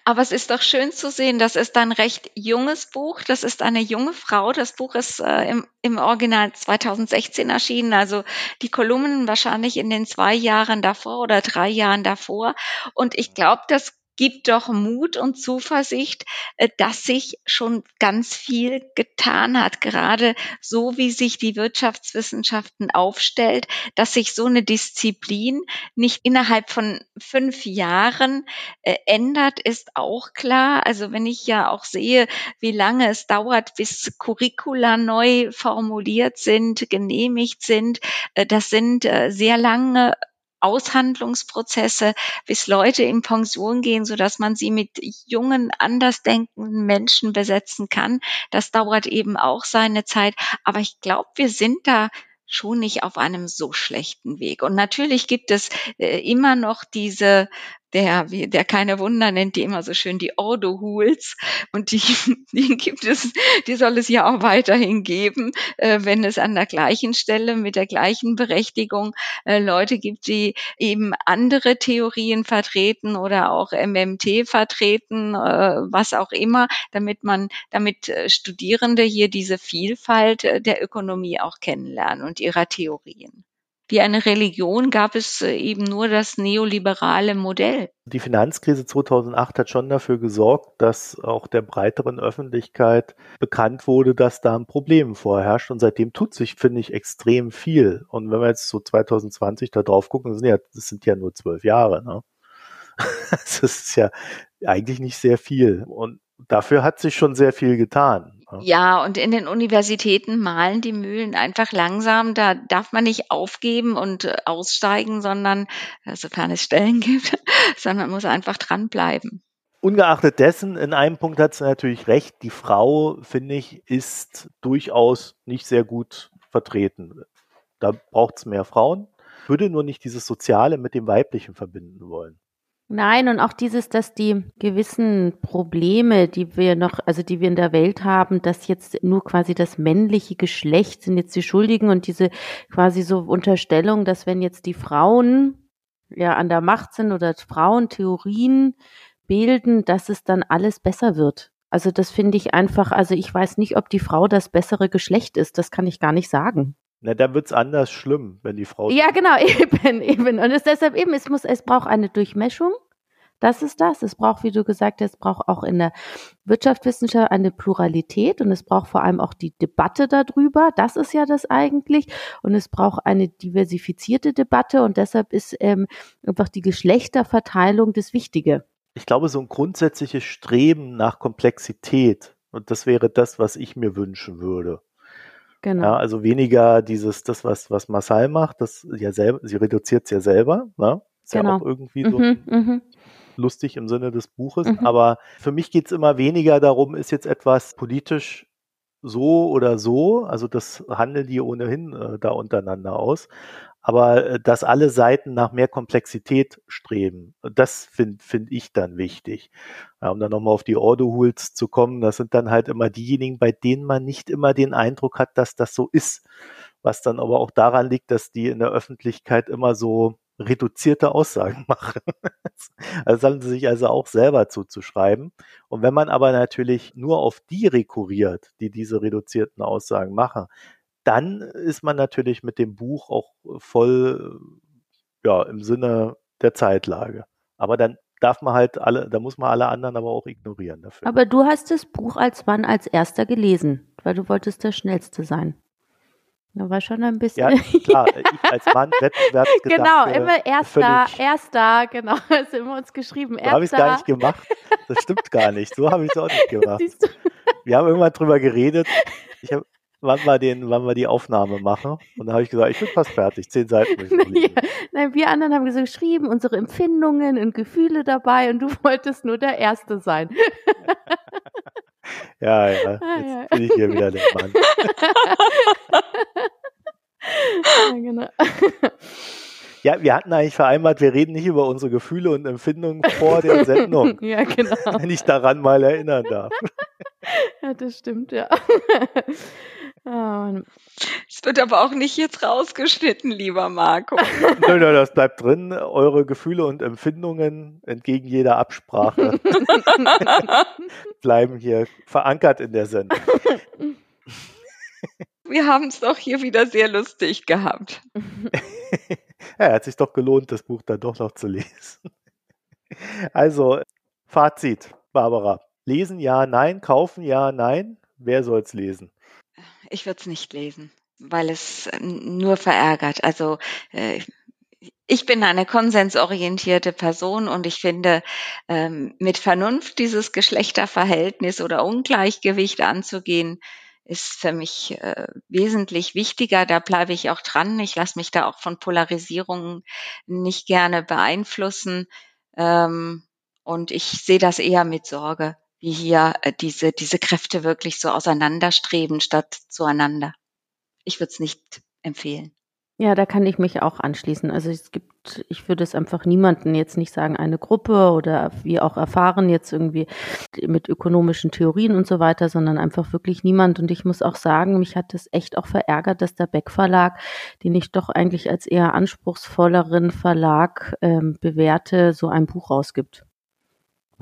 B: Aber es ist doch schön zu sehen, das ist ein recht junges Buch. Das ist eine junge Frau. Das Buch ist äh, im, im Original 2016 erschienen. Also die Kolumnen wahrscheinlich in den zwei Jahren davor oder drei Jahren davor. Und ich glaube, das gibt doch Mut und Zuversicht, äh, dass sich schon ganz viel getan hat, gerade so wie sich die Wirtschaftswissenschaften aufstellt, dass sich so eine Disziplin nicht innerhalb von fünf Jahren äh, ändert, ist auch klar. Also wenn ich ja auch sehe, wie lange es dauert, bis Curricula neu formuliert sind, genehmigt sind, äh, das sind sehr lange Aushandlungsprozesse, bis Leute in Pension gehen, so dass man sie mit jungen, andersdenkenden Menschen besetzen kann. Das dauert eben auch seine Zeit. Aber ich glaube, wir sind da schon nicht auf einem so schlechten Weg. Und natürlich gibt es äh, immer noch diese der, der keine Wunder nennt die immer so schön die Ordo-Hools und die, die gibt es, die soll es ja auch weiterhin geben, äh, wenn es an der gleichen Stelle mit der gleichen Berechtigung äh, Leute gibt, die eben andere Theorien vertreten oder auch MMT vertreten, äh, was auch immer, damit man, damit äh, Studierende hier diese Vielfalt äh, der Ökonomie auch kennenlernen und ihrer Theorien wie eine Religion gab es äh, eben nur das neoliberale Modell.
A: Die Finanzkrise 2008 hat schon dafür gesorgt, dass auch der breiteren Öffentlichkeit bekannt wurde, dass da ein Problem vorherrscht. Und seitdem tut sich, finde ich, extrem viel. Und wenn wir jetzt so 2020 da drauf gucken, das sind ja, das sind ja nur zwölf Jahre. Ne? Das ist ja eigentlich nicht sehr viel. Und dafür hat sich schon sehr viel getan.
B: Ja, und in den Universitäten malen die Mühlen einfach langsam. Da darf man nicht aufgeben und äh, aussteigen, sondern, äh, sofern es Stellen gibt, sondern muss einfach dranbleiben.
A: Ungeachtet dessen, in einem Punkt hat sie natürlich recht, die Frau, finde ich, ist durchaus nicht sehr gut vertreten. Da braucht es mehr Frauen. Würde nur nicht dieses Soziale mit dem Weiblichen verbinden wollen.
C: Nein, und auch dieses, dass die gewissen Probleme, die wir noch, also die wir in der Welt haben, dass jetzt nur quasi das männliche Geschlecht sind jetzt die Schuldigen und diese quasi so Unterstellung, dass wenn jetzt die Frauen ja an der Macht sind oder Frauen Theorien bilden, dass es dann alles besser wird. Also das finde ich einfach, also ich weiß nicht, ob die Frau das bessere Geschlecht ist, das kann ich gar nicht sagen.
A: Na, da wird's anders schlimm, wenn die Frau.
C: Ja, genau, eben, eben. Und es deshalb eben, es muss, es braucht eine Durchmischung. Das ist das. Es braucht, wie du gesagt hast, es braucht auch in der Wirtschaftswissenschaft eine Pluralität und es braucht vor allem auch die Debatte darüber. Das ist ja das eigentlich. Und es braucht eine diversifizierte Debatte und deshalb ist ähm, einfach die Geschlechterverteilung das Wichtige.
A: Ich glaube, so ein grundsätzliches Streben nach Komplexität und das wäre das, was ich mir wünschen würde. Genau. Ja, also weniger dieses, das, was, was Marcel macht, das ja selber, sie reduziert es ja selber, ne? Ist genau. ja auch irgendwie so mhm, mhm, lustig im Sinne des Buches. Mhm. Aber für mich geht es immer weniger darum, ist jetzt etwas politisch so oder so, also das handeln die ohnehin äh, da untereinander aus, aber äh, dass alle Seiten nach mehr Komplexität streben, das finde find ich dann wichtig. Ja, um dann nochmal auf die Ordo-Hools zu kommen, das sind dann halt immer diejenigen, bei denen man nicht immer den Eindruck hat, dass das so ist. Was dann aber auch daran liegt, dass die in der Öffentlichkeit immer so reduzierte Aussagen machen. das haben sie sich also auch selber zuzuschreiben. Und wenn man aber natürlich nur auf die rekurriert, die diese reduzierten Aussagen machen, dann ist man natürlich mit dem Buch auch voll, ja, im Sinne der Zeitlage. Aber dann darf man halt alle, da muss man alle anderen aber auch ignorieren dafür.
C: Aber du hast das Buch als wann als erster gelesen, weil du wolltest der Schnellste sein. Da war schon ein bisschen.
A: Ja, klar, ich als Mann Wettbewerbsgedacht.
C: Genau, immer erster, erster, genau, das haben wir uns geschrieben.
A: So habe ich es gar nicht gemacht. Das stimmt gar nicht. So habe ich es auch nicht gemacht. Wir haben irgendwann drüber geredet. Ich habe wann wir, den, wann wir die Aufnahme machen. Und dann habe ich gesagt, ich bin fast fertig, zehn Seiten.
C: ja, nein, wir anderen haben so geschrieben, unsere Empfindungen und Gefühle dabei und du wolltest nur der Erste sein.
A: ja, ja, ah, jetzt bin ich hier wieder der Mann. ja, genau. Ja, wir hatten eigentlich vereinbart, wir reden nicht über unsere Gefühle und Empfindungen vor der Sendung. ja, genau. Wenn ich daran mal erinnern darf.
C: ja, das stimmt, ja.
B: Es wird aber auch nicht jetzt rausgeschnitten, lieber Marco.
A: Nein, nein, das bleibt drin. Eure Gefühle und Empfindungen entgegen jeder Absprache bleiben hier verankert in der Sendung.
B: Wir haben es doch hier wieder sehr lustig gehabt.
A: ja, hat sich doch gelohnt, das Buch dann doch noch zu lesen. Also, Fazit, Barbara. Lesen ja, nein, kaufen ja, nein. Wer soll's lesen?
B: Ich würde es nicht lesen, weil es nur verärgert. Also äh, ich bin eine konsensorientierte Person und ich finde, ähm, mit Vernunft dieses Geschlechterverhältnis oder Ungleichgewicht anzugehen, ist für mich äh, wesentlich wichtiger. Da bleibe ich auch dran. Ich lasse mich da auch von Polarisierungen nicht gerne beeinflussen. Ähm, und ich sehe das eher mit Sorge, wie hier äh, diese, diese Kräfte wirklich so auseinanderstreben statt zueinander. Ich würde es nicht empfehlen.
C: Ja, da kann ich mich auch anschließen. Also es gibt, ich würde es einfach niemanden jetzt nicht sagen, eine Gruppe oder wie auch erfahren jetzt irgendwie mit ökonomischen Theorien und so weiter, sondern einfach wirklich niemand. Und ich muss auch sagen, mich hat es echt auch verärgert, dass der Beck Verlag, den ich doch eigentlich als eher anspruchsvolleren Verlag ähm, bewerte, so ein Buch rausgibt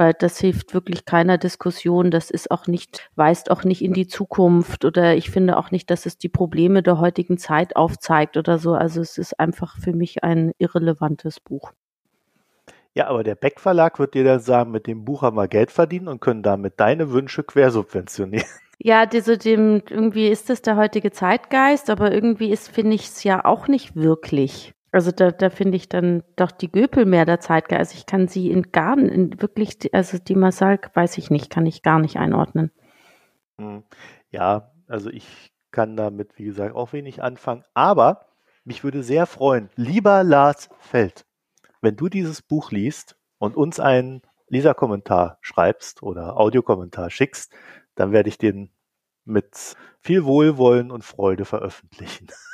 C: weil das hilft wirklich keiner Diskussion. Das ist auch nicht, weist auch nicht in die Zukunft oder ich finde auch nicht, dass es die Probleme der heutigen Zeit aufzeigt oder so. Also es ist einfach für mich ein irrelevantes Buch.
A: Ja, aber der Beck Verlag wird dir dann sagen, mit dem Buch haben wir Geld verdienen und können damit deine Wünsche quersubventionieren.
C: Ja, diese, dem, irgendwie ist das der heutige Zeitgeist, aber irgendwie ist, finde ich es ja auch nicht wirklich. Also da, da finde ich dann doch die Göpel mehr der Zeit. Also ich kann sie in gar in wirklich, also die Masalk weiß ich nicht, kann ich gar nicht einordnen.
A: Hm. Ja, also ich kann damit, wie gesagt, auch wenig anfangen. Aber mich würde sehr freuen, lieber Lars Feld, wenn du dieses Buch liest und uns einen Leserkommentar schreibst oder Audiokommentar schickst, dann werde ich den mit viel Wohlwollen und Freude veröffentlichen.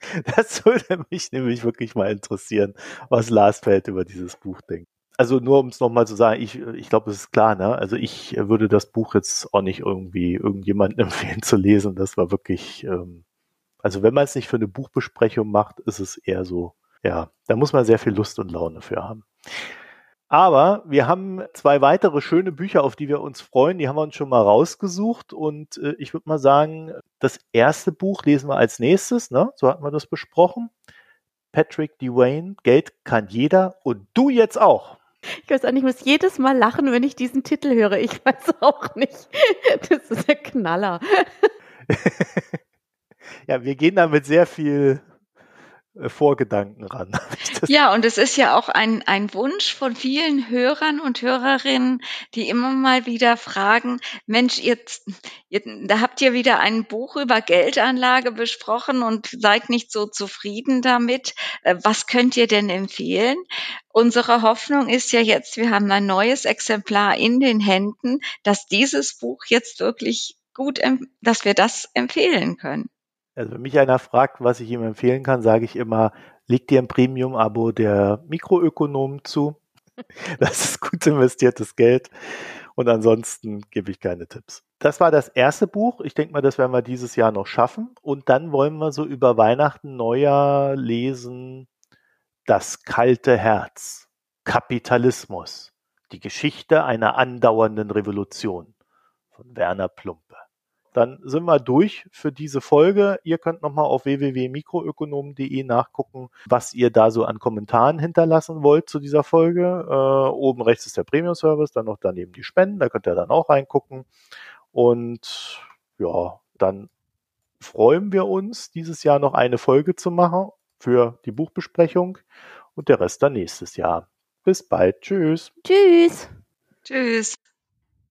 A: Das würde mich nämlich wirklich mal interessieren, was Lars Feld über dieses Buch denkt. Also nur um es nochmal zu sagen, ich, ich glaube, es ist klar, ne? Also ich würde das Buch jetzt auch nicht irgendwie irgendjemandem empfehlen zu lesen. Das war wirklich, ähm, also wenn man es nicht für eine Buchbesprechung macht, ist es eher so, ja, da muss man sehr viel Lust und Laune für haben. Aber wir haben zwei weitere schöne Bücher, auf die wir uns freuen. Die haben wir uns schon mal rausgesucht. Und äh, ich würde mal sagen, das erste Buch lesen wir als nächstes. Ne? So hatten wir das besprochen. Patrick Dwayne, Geld kann jeder und du jetzt auch.
C: Ich weiß auch nicht, ich muss jedes Mal lachen, wenn ich diesen Titel höre. Ich weiß auch nicht. Das ist der Knaller.
A: ja, wir gehen da mit sehr viel Vorgedanken ran.
B: Ja, und es ist ja auch ein, ein Wunsch von vielen Hörern und Hörerinnen, die immer mal wieder fragen, Mensch, jetzt, jetzt, da habt ihr wieder ein Buch über Geldanlage besprochen und seid nicht so zufrieden damit. Äh, was könnt ihr denn empfehlen? Unsere Hoffnung ist ja jetzt, wir haben ein neues Exemplar in den Händen, dass dieses Buch jetzt wirklich gut, dass wir das empfehlen können.
A: Also wenn mich einer fragt, was ich ihm empfehlen kann, sage ich immer, leg dir ein Premium-Abo der Mikroökonomen zu. Das ist gut investiertes Geld. Und ansonsten gebe ich keine Tipps. Das war das erste Buch. Ich denke mal, das werden wir dieses Jahr noch schaffen. Und dann wollen wir so über Weihnachten, Neujahr lesen Das kalte Herz. Kapitalismus. Die Geschichte einer andauernden Revolution von Werner Plumpe. Dann sind wir durch für diese Folge. Ihr könnt nochmal auf www.mikroökonomen.de nachgucken, was ihr da so an Kommentaren hinterlassen wollt zu dieser Folge. Äh, oben rechts ist der Premium-Service, dann noch daneben die Spenden, da könnt ihr dann auch reingucken. Und ja, dann freuen wir uns, dieses Jahr noch eine Folge zu machen für die Buchbesprechung und der Rest dann nächstes Jahr. Bis bald. Tschüss.
C: Tschüss.
B: Tschüss.